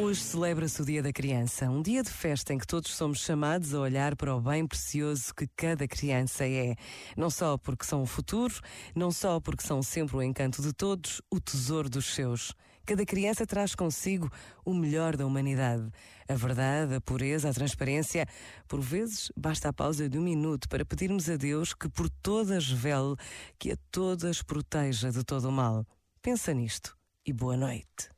Hoje celebra-se o Dia da Criança, um dia de festa em que todos somos chamados a olhar para o bem precioso que cada criança é. Não só porque são o futuro, não só porque são sempre o encanto de todos, o tesouro dos seus. Cada criança traz consigo o melhor da humanidade. A verdade, a pureza, a transparência. Por vezes, basta a pausa de um minuto para pedirmos a Deus que por todas vele, que a todas proteja de todo o mal. Pensa nisto e boa noite.